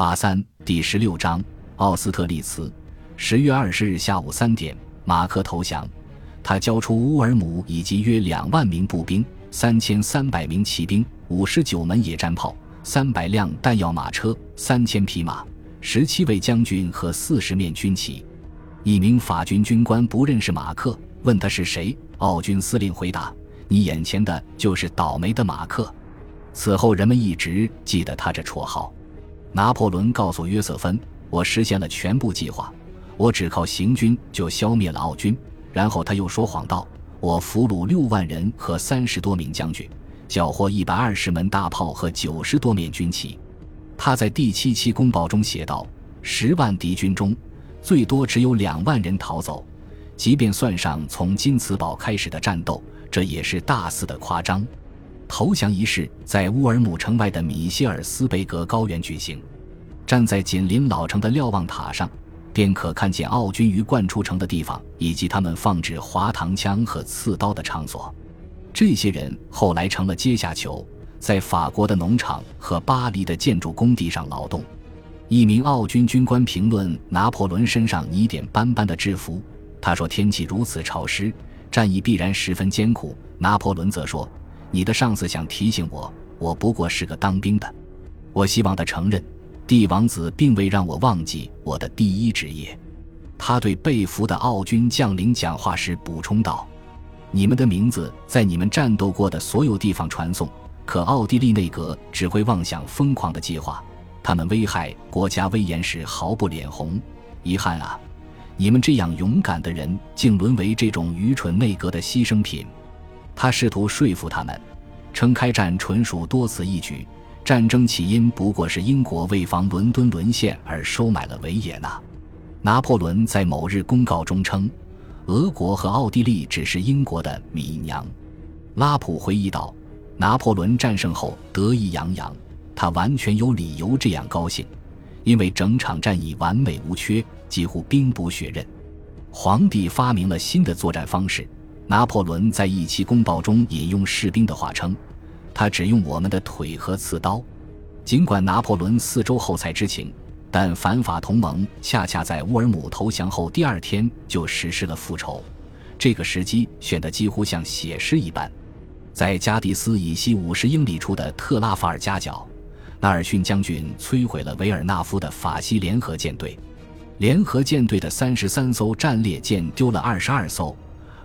八三第十六章奥斯特利茨，十月二十日下午三点，马克投降。他交出乌尔姆以及约两万名步兵、三千三百名骑兵、五十九门野战炮、三百辆弹药马车、三千匹马、十七位将军和四十面军旗。一名法军军官不认识马克，问他是谁。奥军司令回答：“你眼前的就是倒霉的马克。”此后，人们一直记得他这绰号。拿破仑告诉约瑟芬：“我实现了全部计划，我只靠行军就消灭了奥军。”然后他又说谎道：“我俘虏六万人和三十多名将军，缴获一百二十门大炮和九十多面军旗。”他在第七期公报中写道：“十万敌军中，最多只有两万人逃走。即便算上从金茨堡开始的战斗，这也是大肆的夸张。”投降仪式在乌尔姆城外的米歇尔斯贝格高原举行。站在紧邻老城的瞭望塔上，便可看见奥军鱼贯出城的地方，以及他们放置滑膛枪和刺刀的场所。这些人后来成了阶下囚，在法国的农场和巴黎的建筑工地上劳动。一名奥军军官评论拿破仑身上泥点斑斑的制服，他说：“天气如此潮湿，战役必然十分艰苦。”拿破仑则说。你的上司想提醒我，我不过是个当兵的。我希望他承认，帝王子并未让我忘记我的第一职业。他对被俘的奥军将领讲话时补充道：“你们的名字在你们战斗过的所有地方传颂，可奥地利内阁只会妄想疯狂的计划。他们危害国家威严时毫不脸红。遗憾啊，你们这样勇敢的人竟沦为这种愚蠢内阁的牺牲品。”他试图说服他们，称开战纯属多此一举，战争起因不过是英国为防伦敦沦陷而收买了维也纳。拿破仑在某日公告中称，俄国和奥地利只是英国的米娘。拉普回忆道，拿破仑战胜后得意洋洋，他完全有理由这样高兴，因为整场战役完美无缺，几乎兵不血刃。皇帝发明了新的作战方式。拿破仑在一期公报中引用士兵的话称：“他只用我们的腿和刺刀。”尽管拿破仑四周后才知情，但反法同盟恰恰在乌尔姆投降后第二天就实施了复仇。这个时机选得几乎像写诗一般。在加的斯以西五十英里处的特拉法尔加角，纳尔逊将军摧毁了维尔纳夫的法西联合舰队。联合舰队的三十三艘战列舰丢了二十二艘。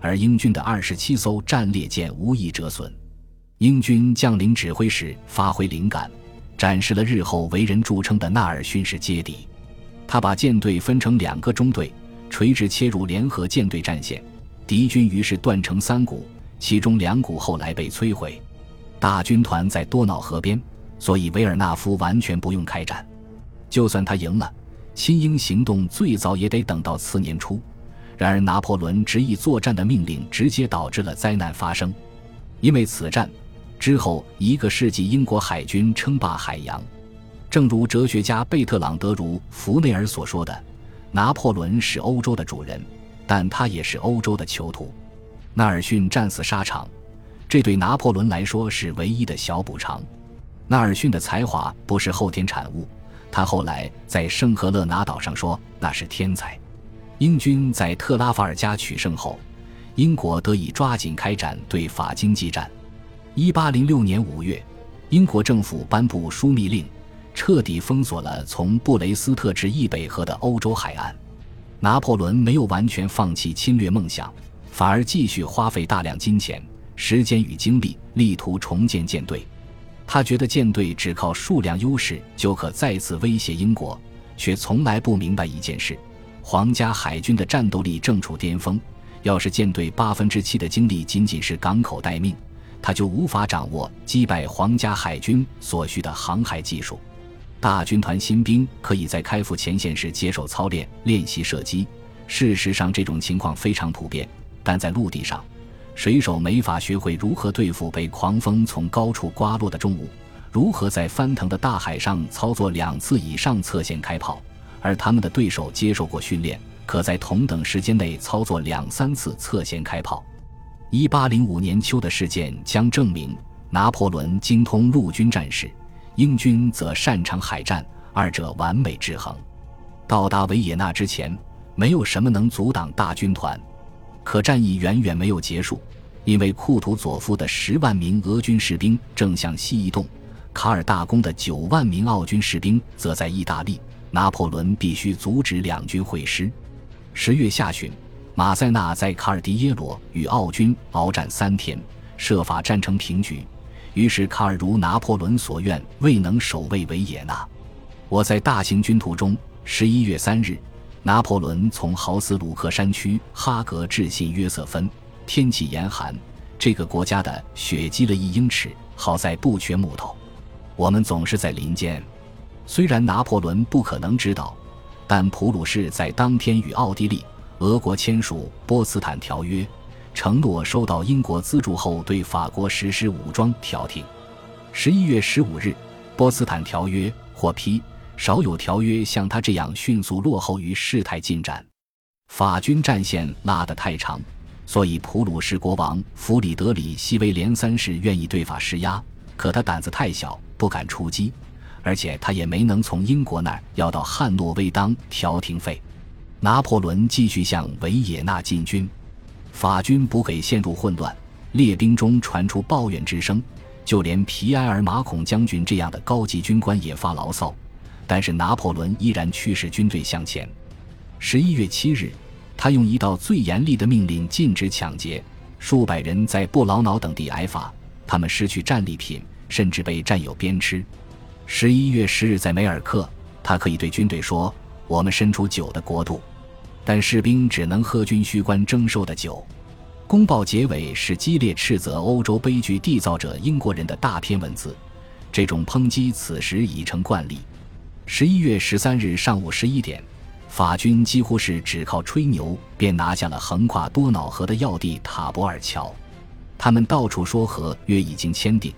而英军的二十七艘战列舰无一折损。英军将领指挥时发挥灵感，展示了日后为人著称的纳尔逊式接敌。他把舰队分成两个中队，垂直切入联合舰队战线。敌军于是断成三股，其中两股后来被摧毁。大军团在多瑙河边，所以维尔纳夫完全不用开战。就算他赢了，新英行动最早也得等到次年初。然而，拿破仑执意作战的命令直接导致了灾难发生。因为此战之后一个世纪，英国海军称霸海洋。正如哲学家贝特朗德·如弗内尔所说的：“拿破仑是欧洲的主人，但他也是欧洲的囚徒。”纳尔逊战死沙场，这对拿破仑来说是唯一的小补偿。纳尔逊的才华不是后天产物，他后来在圣赫勒拿岛上说那是天才。英军在特拉法尔加取胜后，英国得以抓紧开展对法经济战。一八零六年五月，英国政府颁布枢密令，彻底封锁了从布雷斯特至易北河的欧洲海岸。拿破仑没有完全放弃侵略梦想，反而继续花费大量金钱、时间与精力，力图重建舰队。他觉得舰队只靠数量优势就可再次威胁英国，却从来不明白一件事。皇家海军的战斗力正处巅峰，要是舰队八分之七的精力仅仅是港口待命，他就无法掌握击败皇家海军所需的航海技术。大军团新兵可以在开赴前线时接受操练、练习射击。事实上，这种情况非常普遍。但在陆地上，水手没法学会如何对付被狂风从高处刮落的重物，如何在翻腾的大海上操作两次以上侧线开炮。而他们的对手接受过训练，可在同等时间内操作两三次侧线开炮。一八零五年秋的事件将证明，拿破仑精通陆军战事，英军则擅长海战，二者完美制衡。到达维也纳之前，没有什么能阻挡大军团。可战役远远没有结束，因为库图佐夫的十万名俄军士兵正向西移动，卡尔大公的九万名奥军士兵则在意大利。拿破仑必须阻止两军会师。十月下旬，马塞纳在卡尔迪耶罗与奥军鏖战三天，设法战成平局。于是卡尔如拿破仑所愿，未能守卫维也纳。我在大行军途中，十一月三日，拿破仑从豪斯鲁克山区哈格致信约瑟芬。天气严寒，这个国家的雪积了一英尺。好在不缺木头，我们总是在林间。虽然拿破仑不可能知道，但普鲁士在当天与奥地利、俄国签署波茨坦条约。承诺收到英国资助后，对法国实施武装调停。十一月十五日，波茨坦条约获批，少有条约像他这样迅速落后于事态进展。法军战线拉得太长，所以普鲁士国王弗里德里希威廉三世愿意对法施压，可他胆子太小，不敢出击，而且他也没能从英国那儿要到汉诺威当调停费。拿破仑继续向维也纳进军。法军补给陷入混乱，列兵中传出抱怨之声，就连皮埃尔·马孔将军这样的高级军官也发牢骚。但是拿破仑依然驱使军队向前。十一月七日，他用一道最严厉的命令禁止抢劫，数百人在布劳瑙等地挨罚，他们失去战利品，甚至被战友鞭笞。十一月十日，在梅尔克，他可以对军队说：“我们身处酒的国度。”但士兵只能喝军需官征收的酒。公报结尾是激烈斥责欧洲悲剧缔造者英国人的大篇文字，这种抨击此时已成惯例。十一月十三日上午十一点，法军几乎是只靠吹牛便拿下了横跨多瑙河的要地塔博尔桥。他们到处说和约已经签订，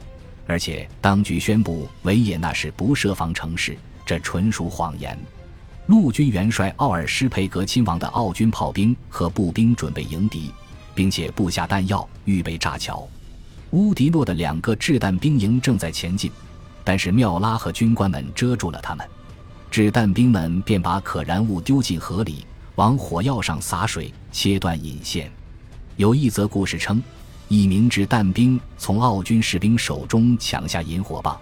而且当局宣布维也纳是不设防城市，这纯属谎言。陆军元帅奥尔施佩格亲王的奥军炮兵和步兵准备迎敌，并且布下弹药，预备炸桥。乌迪诺的两个掷弹兵营正在前进，但是缪拉和军官们遮住了他们。掷弹兵们便把可燃物丢进河里，往火药上洒水，切断引线。有一则故事称，一名掷弹兵从奥军士兵手中抢下引火棒，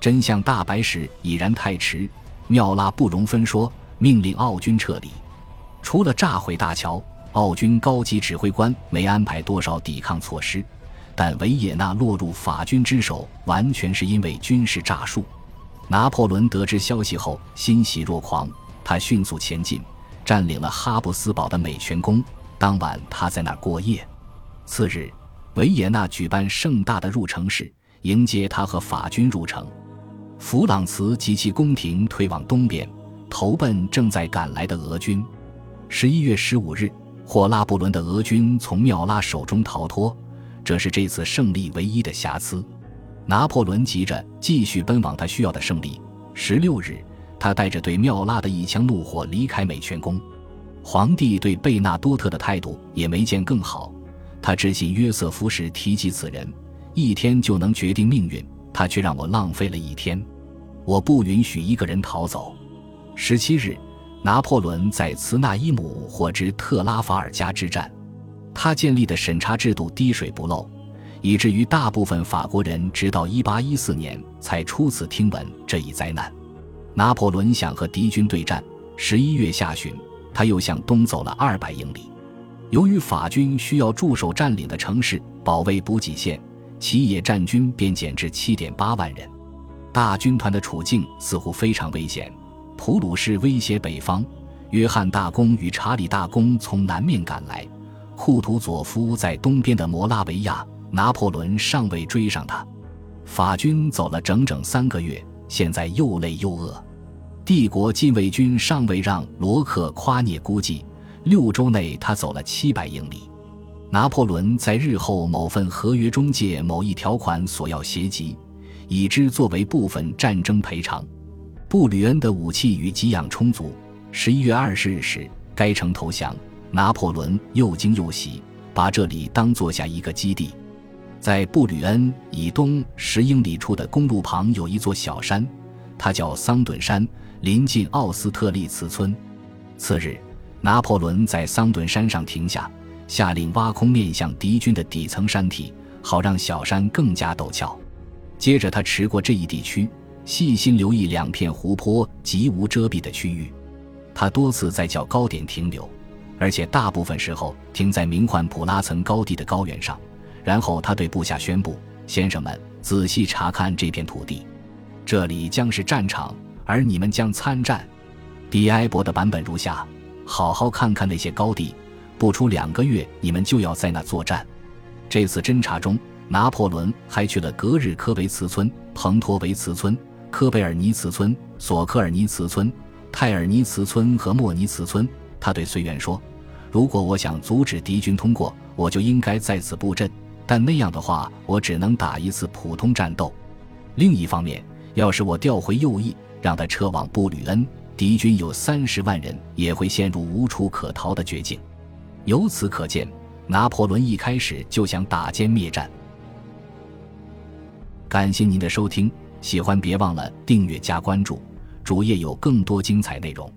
真相大白时已然太迟。妙拉不容分说，命令奥军撤离。除了炸毁大桥，奥军高级指挥官没安排多少抵抗措施。但维也纳落入法军之手，完全是因为军事诈术。拿破仑得知消息后，欣喜若狂。他迅速前进，占领了哈布斯堡的美泉宫。当晚，他在那儿过夜。次日，维也纳举办盛大的入城式，迎接他和法军入城。弗朗茨及其宫廷退往东边，投奔正在赶来的俄军。十一月十五日，霍拉布伦的俄军从缪拉手中逃脱，这是这次胜利唯一的瑕疵。拿破仑急着继续奔往他需要的胜利。十六日，他带着对缪拉的一腔怒火离开美泉宫。皇帝对贝纳多特的态度也没见更好。他致信约瑟夫时提及此人，一天就能决定命运，他却让我浪费了一天。我不允许一个人逃走。十七日，拿破仑在茨纳伊姆获知特拉法尔加之战，他建立的审查制度滴水不漏，以至于大部分法国人直到一八一四年才初次听闻这一灾难。拿破仑想和敌军对战。十一月下旬，他又向东走了二百英里。由于法军需要驻守占领的城市，保卫补给线，其野战军便减至七点八万人。大军团的处境似乎非常危险，普鲁士威胁北方，约翰大公与查理大公从南面赶来，库图佐夫在东边的摩拉维亚，拿破仑尚未追上他。法军走了整整三个月，现在又累又饿。帝国禁卫军尚未让罗克夸涅估计，六周内他走了七百英里。拿破仑在日后某份合约中借某一条款索要协及。已知作为部分战争赔偿。布吕恩的武器与给养充足。十一月二十日时，该城投降。拿破仑又惊又喜，把这里当做下一个基地。在布吕恩以东十英里处的公路旁有一座小山，它叫桑顿山，临近奥斯特利茨村。次日，拿破仑在桑顿山上停下，下令挖空面向敌军的底层山体，好让小山更加陡峭。接着，他驰过这一地区，细心留意两片湖泊极无遮蔽的区域。他多次在较高点停留，而且大部分时候停在名唤普拉岑高地的高原上。然后他对部下宣布：“先生们，仔细查看这片土地，这里将是战场，而你们将参战。”迪埃博的版本如下：“好好看看那些高地，不出两个月，你们就要在那作战。”这次侦察中。拿破仑还去了格日科维茨村、彭托维茨村、科贝尔尼茨村、索科尔尼茨村、泰尔尼茨村和莫尼茨村。他对绥远说：“如果我想阻止敌军通过，我就应该在此布阵。但那样的话，我只能打一次普通战斗。另一方面，要是我调回右翼，让他撤往布吕恩，敌军有三十万人，也会陷入无处可逃的绝境。由此可见，拿破仑一开始就想打歼灭战。”感谢您的收听，喜欢别忘了订阅加关注，主页有更多精彩内容。